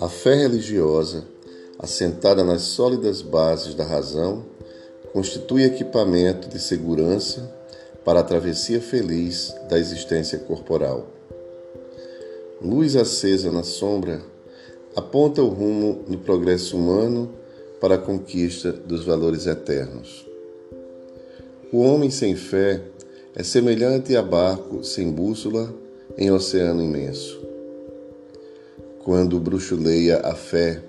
A fé religiosa, assentada nas sólidas bases da razão, constitui equipamento de segurança para a travessia feliz da existência corporal. Luz acesa na sombra aponta o rumo no progresso humano para a conquista dos valores eternos. O homem sem fé é semelhante a barco sem bússola em oceano imenso quando bruxuleia a fé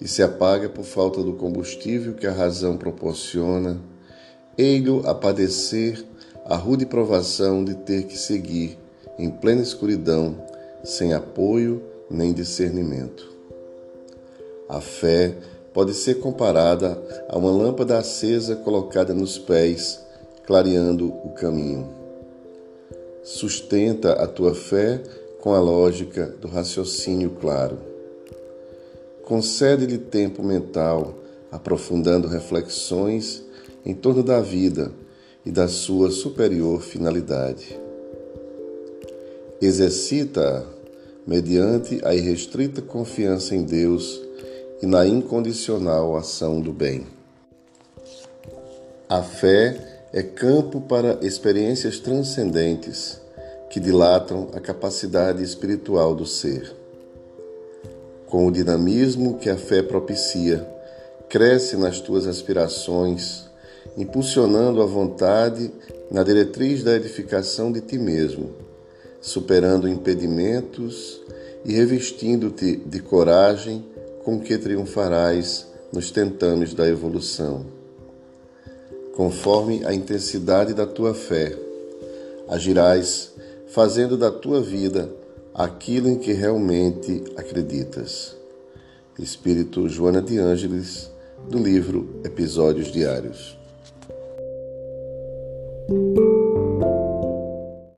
e se apaga por falta do combustível que a razão proporciona, ei-lo a padecer a rude provação de ter que seguir em plena escuridão, sem apoio nem discernimento. A fé pode ser comparada a uma lâmpada acesa colocada nos pés, clareando o caminho. Sustenta a tua fé com a lógica do raciocínio claro. Concede-lhe tempo mental, aprofundando reflexões em torno da vida e da sua superior finalidade. Exercita-a mediante a irrestrita confiança em Deus e na incondicional ação do bem. A fé é campo para experiências transcendentes que dilatam a capacidade espiritual do ser. Com o dinamismo que a fé propicia, cresce nas tuas aspirações, impulsionando a vontade na diretriz da edificação de ti mesmo, superando impedimentos e revestindo-te de coragem com que triunfarás nos tentames da evolução. Conforme a intensidade da tua fé, agirás fazendo da tua vida aquilo em que realmente acreditas. Espírito Joana de Ângeles, do livro Episódios Diários.